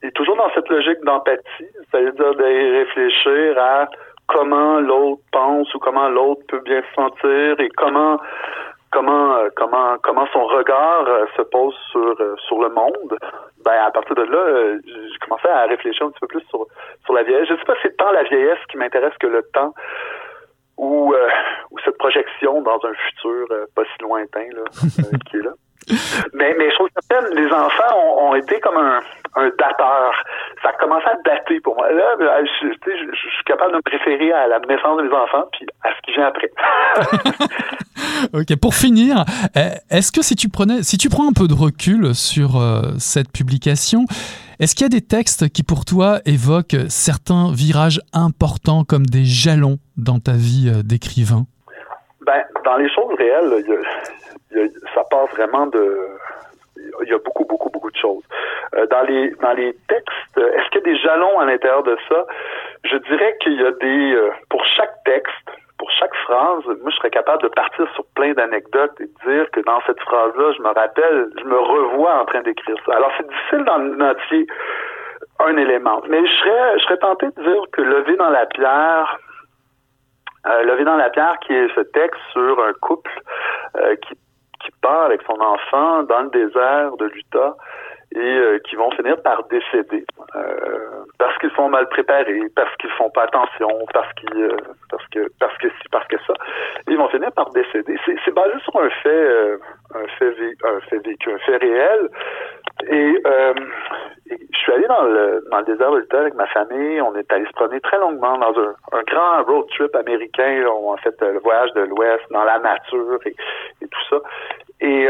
et, et, toujours dans cette logique d'empathie, c'est-à-dire de réfléchir à comment l'autre pense ou comment l'autre peut bien se sentir et comment comment comment comment son regard se pose sur sur le monde. Ben à partir de là, j'ai commencé à réfléchir un petit peu plus sur sur la vieillesse. Je sais pas si c'est tant la vieillesse qui m'intéresse que le temps ou, euh, ou cette projection dans un futur euh, pas si lointain là, euh, qui est là. Mais, mais chose certaine, les enfants ont, ont été comme un, un dateur. ça commençait à dater pour moi. Là, ben, je, je, suis capable de me préférer à la naissance de mes enfants puis à ce qui vient après. ok, pour finir, eh, est-ce que si tu prenais, si tu prends un peu de recul sur euh, cette publication, est-ce qu'il y a des textes qui pour toi évoquent certains virages importants comme des jalons dans ta vie euh, d'écrivain? Ben, dans les choses réelles, ça passe vraiment de il y a beaucoup, beaucoup, beaucoup de choses. Euh, dans les dans les textes, est-ce qu'il y a des jalons à l'intérieur de ça? Je dirais qu'il y a des euh, pour chaque texte, pour chaque phrase, moi je serais capable de partir sur plein d'anecdotes et de dire que dans cette phrase-là, je me rappelle, je me revois en train d'écrire ça. Alors c'est difficile d'en un élément. Mais je serais je serais tenté de dire que lever dans la pierre, euh, Levé dans la pierre, qui est ce texte sur un couple euh, qui qui part avec son enfant dans le désert de l'Utah et euh, qui vont finir par décéder euh, parce qu'ils sont mal préparés, parce qu'ils font pas attention, parce qu'ils euh, parce que parce que si parce que ça, ils vont finir par décéder. C'est basé sur un fait un fait un fait vécu, un fait réel. Et, je suis allé dans le dans le désert avec ma famille. On est allé se promener très longuement dans un, un grand road trip américain. On a fait le voyage de l'Ouest dans la nature et, et tout ça. Et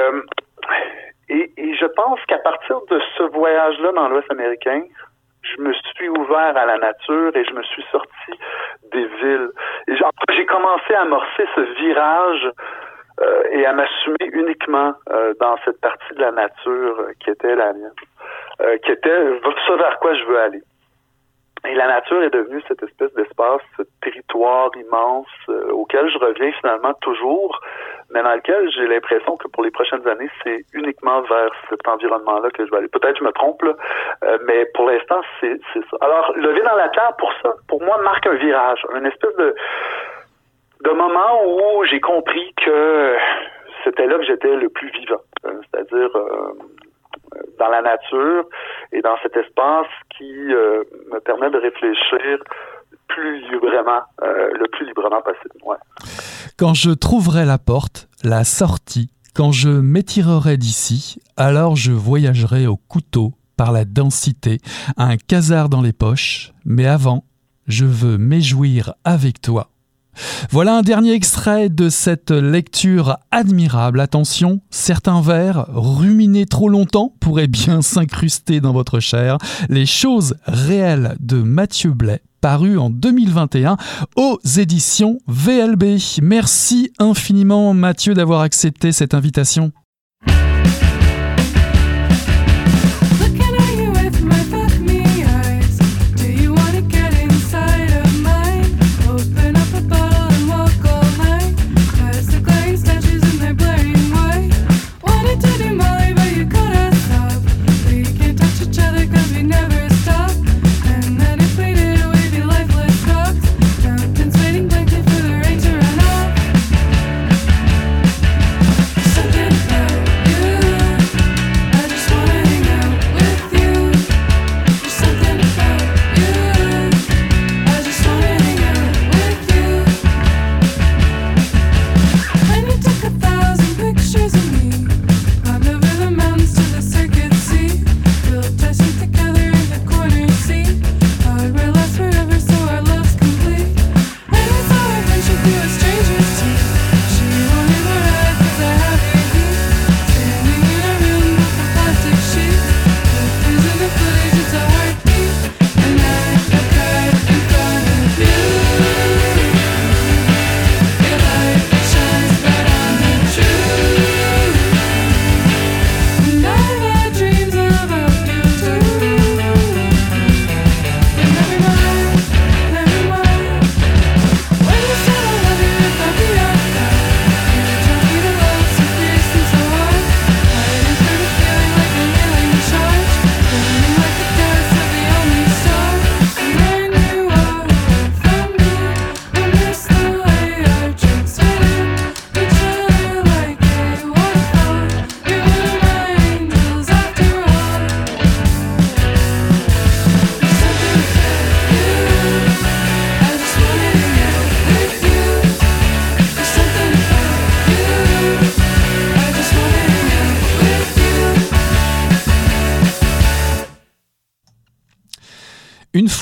et, je pense qu'à partir de ce voyage-là dans l'Ouest américain, je me suis ouvert à la nature et je me suis sorti des villes. J'ai commencé à amorcer ce virage euh, et à m'assumer uniquement euh, dans cette partie de la nature euh, qui était la mienne, qui était ce vers quoi je veux aller. Et la nature est devenue cette espèce d'espace, ce territoire immense euh, auquel je reviens finalement toujours, mais dans lequel j'ai l'impression que pour les prochaines années, c'est uniquement vers cet environnement-là que je vais aller. Peut-être je me trompe, là, euh, mais pour l'instant, c'est ça. Alors, lever dans la terre, pour ça, pour moi, marque un virage, une espèce de, de moment où j'ai compris que c'était là que j'étais le plus vivant. Euh, c'est-à-dire dans la nature et dans cet espace qui euh, me permet de réfléchir plus librement, euh, le plus librement possible. Quand je trouverai la porte, la sortie, quand je m'étirerai d'ici, alors je voyagerai au couteau par la densité, un casard dans les poches, mais avant, je veux m'éjouir avec toi voilà un dernier extrait de cette lecture admirable. Attention, certains vers, ruminés trop longtemps, pourraient bien s'incruster dans votre chair. Les choses réelles de Mathieu Blais, paru en 2021 aux éditions VLB. Merci infiniment Mathieu d'avoir accepté cette invitation.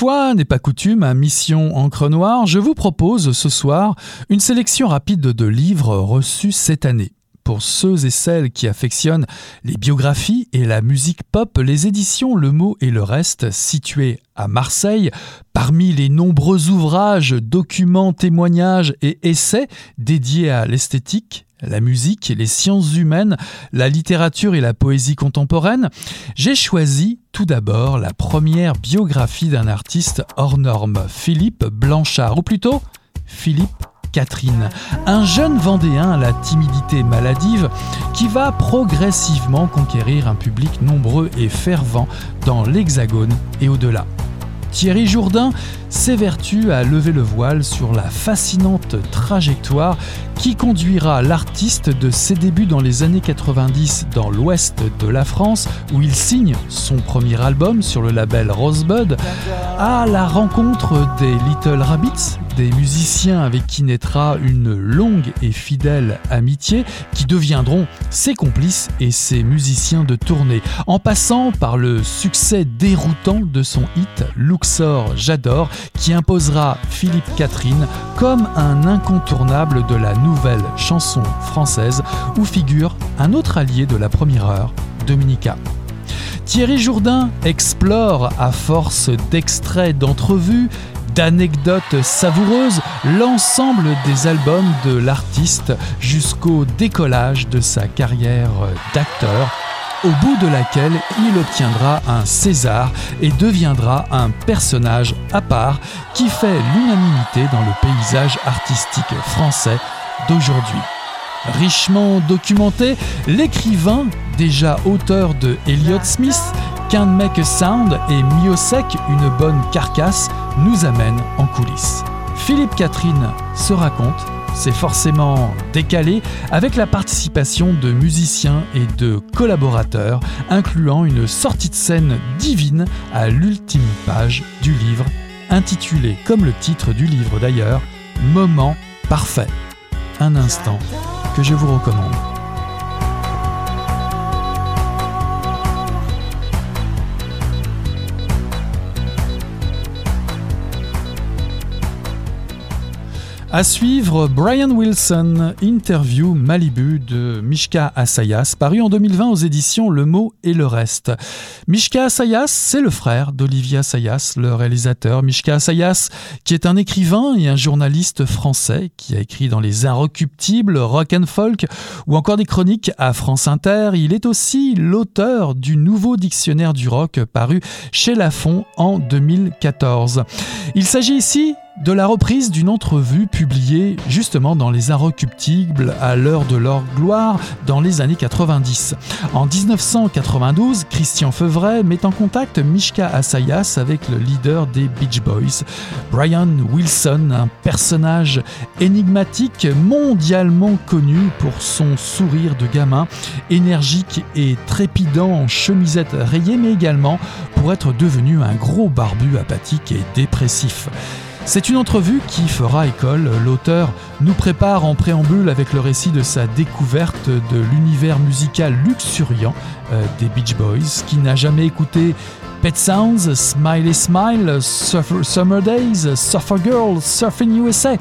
Fois n'est pas coutume à Mission Encre Noire, je vous propose ce soir une sélection rapide de livres reçus cette année. Pour ceux et celles qui affectionnent les biographies et la musique pop, les éditions Le Mot et le Reste, situées à Marseille, parmi les nombreux ouvrages, documents, témoignages et essais dédiés à l'esthétique, la musique, les sciences humaines, la littérature et la poésie contemporaine, j'ai choisi tout d'abord la première biographie d'un artiste hors norme, Philippe Blanchard, ou plutôt Philippe Catherine, un jeune Vendéen à la timidité maladive qui va progressivement conquérir un public nombreux et fervent dans l'Hexagone et au-delà. Thierry Jourdain s'évertue à lever le voile sur la fascinante trajectoire qui conduira l'artiste de ses débuts dans les années 90 dans l'ouest de la France, où il signe son premier album sur le label Rosebud, à la rencontre des Little Rabbits, des musiciens avec qui naîtra une longue et fidèle amitié, qui deviendront ses complices et ses musiciens de tournée, en passant par le succès déroutant de son hit Luxor J'adore, qui imposera Philippe Catherine comme un incontournable de la nouvelle chanson française, où figure un autre allié de la première heure, Dominica. Thierry Jourdain explore, à force d'extraits d'entrevues, d'anecdotes savoureuses, l'ensemble des albums de l'artiste jusqu'au décollage de sa carrière d'acteur, au bout de laquelle il obtiendra un César et deviendra un personnage à part qui fait l'unanimité dans le paysage artistique français d'aujourd'hui. Richement documenté, l'écrivain, déjà auteur de Elliott Smith, Make a Sound et Miosek, une bonne carcasse, nous amène en coulisses. Philippe Catherine se raconte, c'est forcément décalé, avec la participation de musiciens et de collaborateurs, incluant une sortie de scène divine à l'ultime page du livre, intitulé comme le titre du livre d'ailleurs, Moment parfait. Un instant que je vous recommande. À suivre, Brian Wilson, interview Malibu de Mishka Asayas, paru en 2020 aux éditions Le Mot et le Reste. Mishka Asayas, c'est le frère d'Olivier Assayas, le réalisateur. Mishka Asayas, qui est un écrivain et un journaliste français, qui a écrit dans Les Inrecuptibles, Rock and Folk, ou encore des chroniques à France Inter. Il est aussi l'auteur du nouveau dictionnaire du rock paru chez Lafon en 2014. Il s'agit ici de la reprise d'une entrevue publiée justement dans les Inrecuptibles à l'heure de leur gloire dans les années 90. En 1992, Christian Feuvret met en contact Mishka Asayas avec le leader des Beach Boys, Brian Wilson, un personnage énigmatique mondialement connu pour son sourire de gamin, énergique et trépidant en chemisette rayée, mais également pour être devenu un gros barbu apathique et dépressif. C'est une entrevue qui fera école. L'auteur nous prépare en préambule avec le récit de sa découverte de l'univers musical luxuriant euh, des Beach Boys, qui n'a jamais écouté Pet Sounds, Smiley Smile, Summer Days, Surfer Girl, Surfing USA.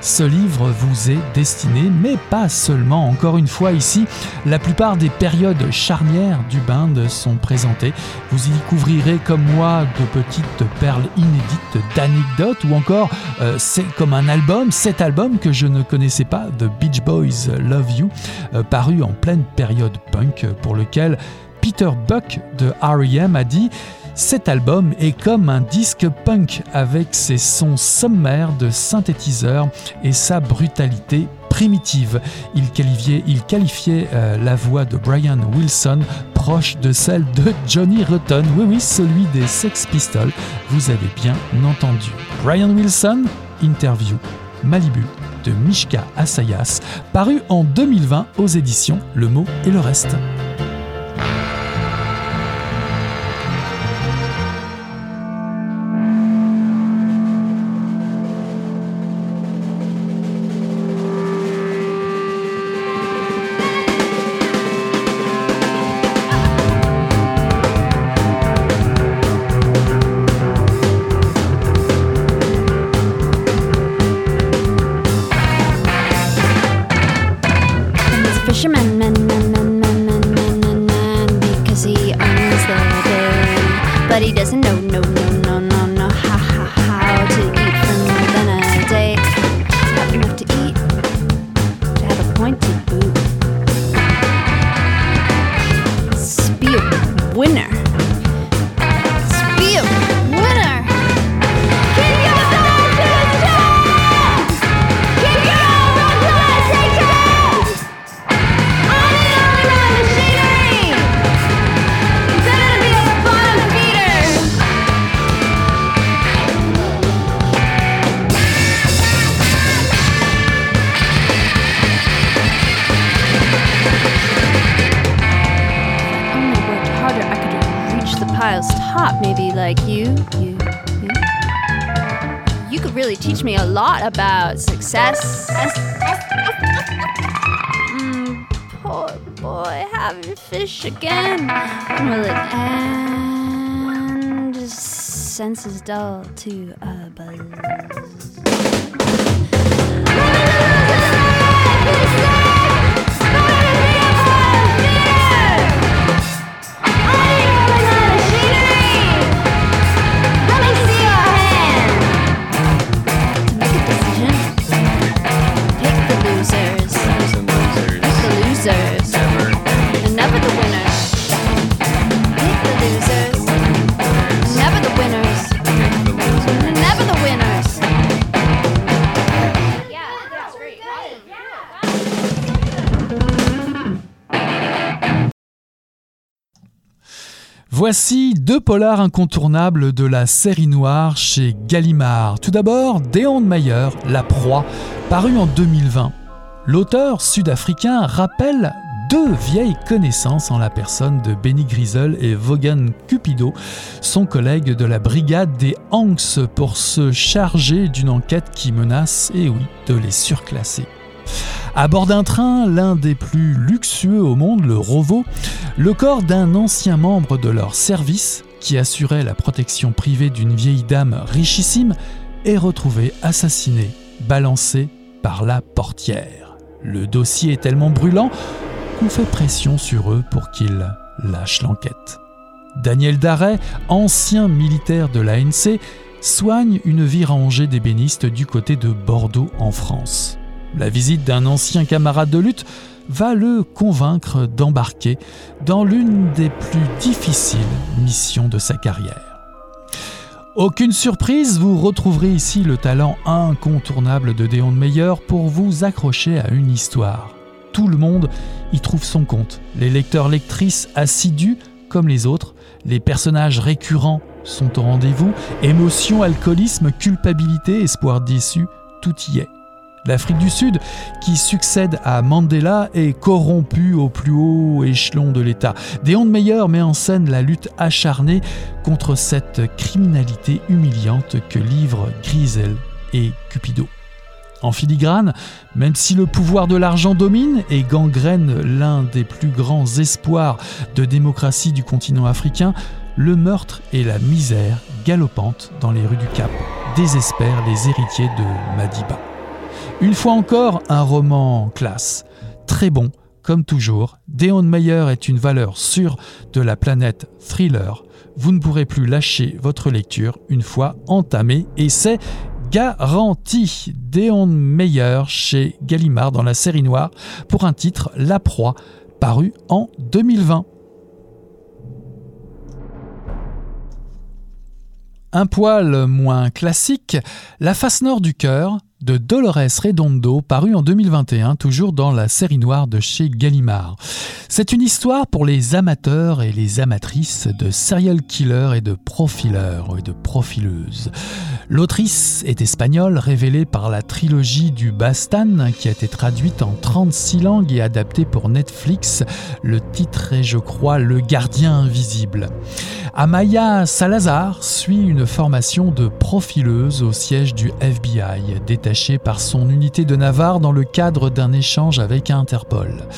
Ce livre vous est destiné, mais pas seulement. Encore une fois ici, la plupart des périodes charnières du band sont présentées. Vous y découvrirez comme moi de petites perles inédites d'anecdotes ou encore euh, c'est comme un album, cet album que je ne connaissais pas, The Beach Boys Love You, euh, paru en pleine période punk pour lequel Peter Buck de R.E.M. a dit cet album est comme un disque punk avec ses sons sommaires de synthétiseurs et sa brutalité primitive. Il qualifiait, euh, la voix de Brian Wilson proche de celle de Johnny Rotten. Oui, oui, celui des Sex Pistols. Vous avez bien entendu. Brian Wilson, interview Malibu de Mishka Asayas, paru en 2020 aux éditions Le Mot et le Reste. But he doesn't know, no, no, success. Mm, poor boy, having fish again. Will it end? Senses dull to a buzz. Voici deux polars incontournables de la série noire chez Gallimard. Tout d'abord, Deon Mayer, La Proie, paru en 2020. L'auteur sud-africain rappelle deux vieilles connaissances en la personne de Benny Griesel et Vaughan Cupido, son collègue de la brigade des Hanks, pour se charger d'une enquête qui menace, et oui, de les surclasser. À bord d'un train, l'un des plus luxueux au monde, le Rovo, le corps d'un ancien membre de leur service, qui assurait la protection privée d'une vieille dame richissime, est retrouvé assassiné, balancé par la portière. Le dossier est tellement brûlant qu'on fait pression sur eux pour qu'ils lâchent l'enquête. Daniel Darret, ancien militaire de l'ANC, soigne une vie rangée d'ébénistes du côté de Bordeaux en France. La visite d'un ancien camarade de lutte va le convaincre d'embarquer dans l'une des plus difficiles missions de sa carrière. Aucune surprise, vous retrouverez ici le talent incontournable de Déon Meyer pour vous accrocher à une histoire. Tout le monde y trouve son compte. Les lecteurs-lectrices assidus comme les autres, les personnages récurrents sont au rendez-vous, émotion, alcoolisme, culpabilité, espoir déçu, tout y est. L'Afrique du Sud, qui succède à Mandela, est corrompue au plus haut échelon de l'État. Déon de Meyer met en scène la lutte acharnée contre cette criminalité humiliante que livrent Grisel et Cupido. En filigrane, même si le pouvoir de l'argent domine et gangrène l'un des plus grands espoirs de démocratie du continent africain, le meurtre et la misère galopante dans les rues du Cap désespèrent les héritiers de Madiba. Une fois encore, un roman classe, très bon, comme toujours. Deon Meyer est une valeur sûre de la planète thriller. Vous ne pourrez plus lâcher votre lecture une fois entamée et c'est garanti. Deon Meyer chez Gallimard dans la série noire pour un titre La Proie, paru en 2020. Un poil moins classique, La face nord du cœur de Dolores Redondo, paru en 2021, toujours dans la série noire de chez Gallimard. C'est une histoire pour les amateurs et les amatrices de serial killers et de profileurs et de profileuses. L'autrice est espagnole, révélée par la trilogie du Bastan, qui a été traduite en 36 langues et adaptée pour Netflix. Le titre est, je crois, Le gardien invisible. Amaya Salazar suit une formation de profileuse au siège du FBI, par son unité de Navarre dans le cadre d'un échange avec Interpol.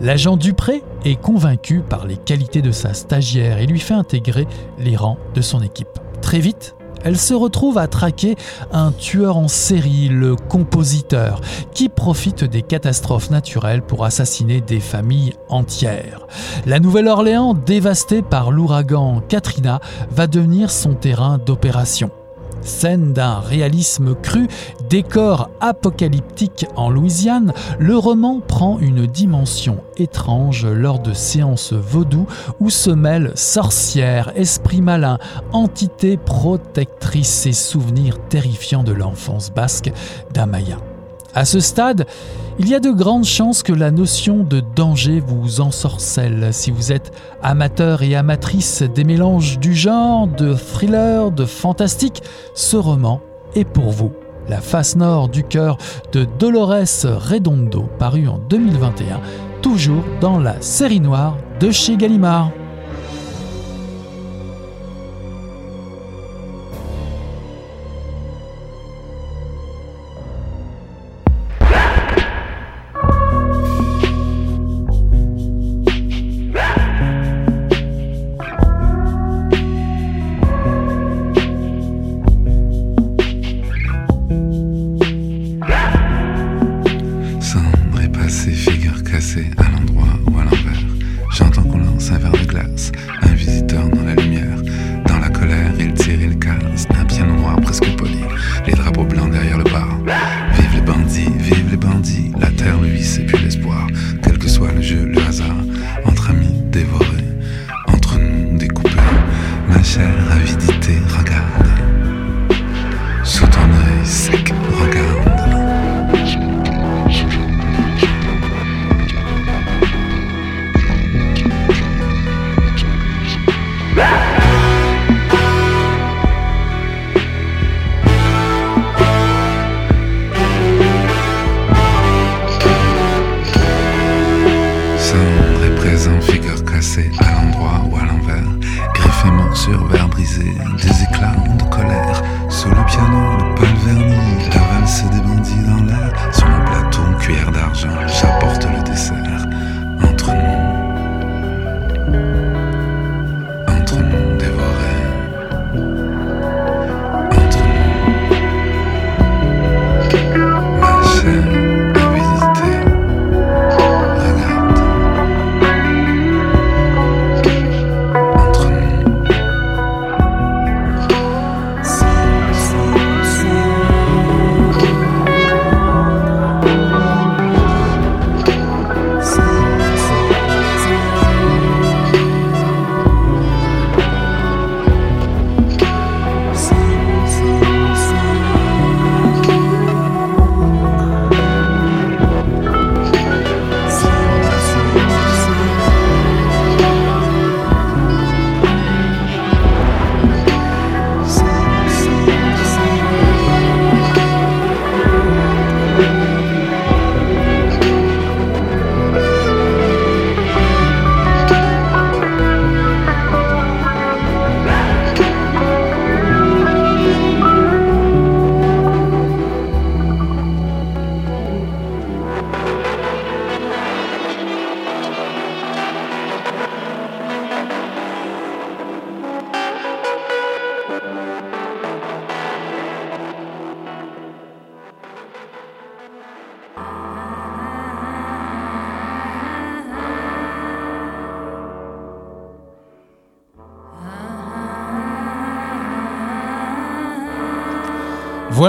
L'agent Dupré est convaincu par les qualités de sa stagiaire et lui fait intégrer les rangs de son équipe. Très vite, elle se retrouve à traquer un tueur en série, le compositeur, qui profite des catastrophes naturelles pour assassiner des familles entières. La Nouvelle-Orléans, dévastée par l'ouragan Katrina, va devenir son terrain d'opération. Scène d'un réalisme cru, décor apocalyptique en Louisiane, le roman prend une dimension étrange lors de séances vaudou où se mêlent sorcières, esprits malins, entités protectrices et souvenirs terrifiants de l'enfance basque d'Amaya. À ce stade, il y a de grandes chances que la notion de danger vous ensorcelle si vous êtes amateur et amatrice des mélanges du genre, de thriller, de fantastique. Ce roman est pour vous. La face nord du cœur de Dolores Redondo, paru en 2021, toujours dans la série noire de chez Gallimard.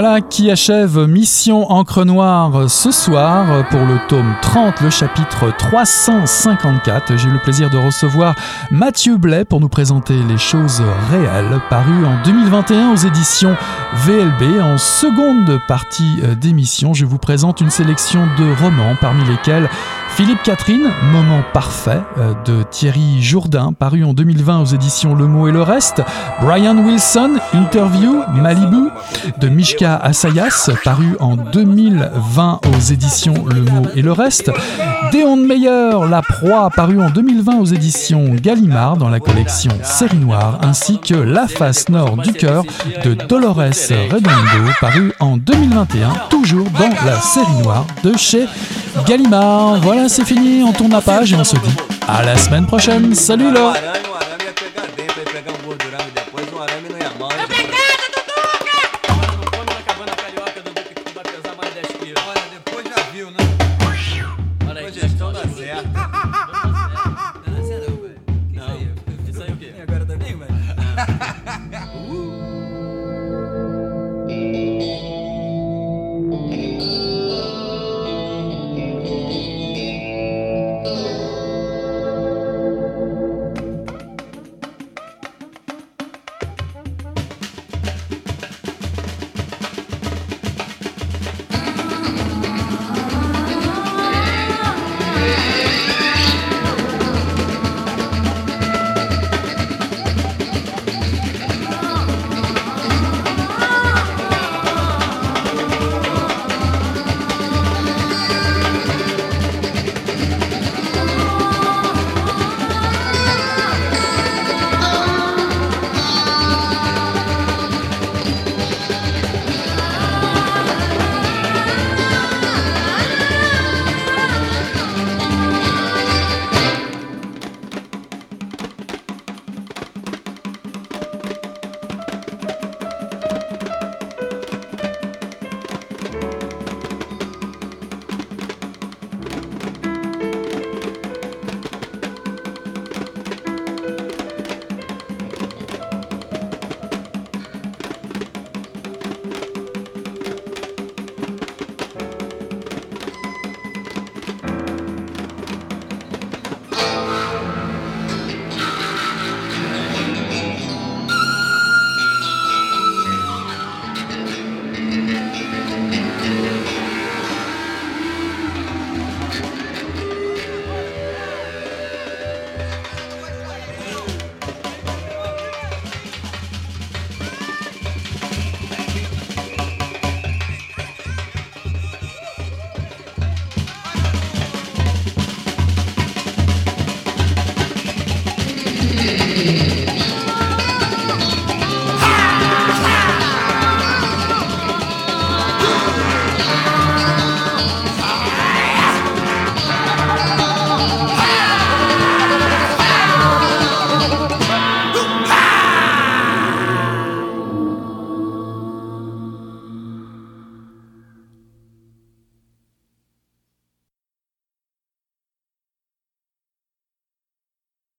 Voilà qui achève Mission Encre Noire ce soir pour le tome 30, le chapitre 354. J'ai eu le plaisir de recevoir Mathieu Blais pour nous présenter les choses réelles, paru en 2021 aux éditions VLB. En seconde partie euh, d'émission, je vous présente une sélection de romans, parmi lesquels Philippe Catherine, Moment parfait euh, de Thierry Jourdain, paru en 2020 aux éditions Le Mot et le Reste. Brian Wilson, Interview, Malibu de Mishka Asayas, paru en 2020 aux éditions Le Mot et le Reste. Deon Meyer, La Proie, paru en 2020 aux éditions Gallimard dans la collection Série Noire, ainsi que La face nord du cœur de Dolores Redondo, paru en 2021, toujours dans la série noire de chez Gallimard. Voilà, c'est fini, on tourne la page et on se dit à la semaine prochaine. Salut là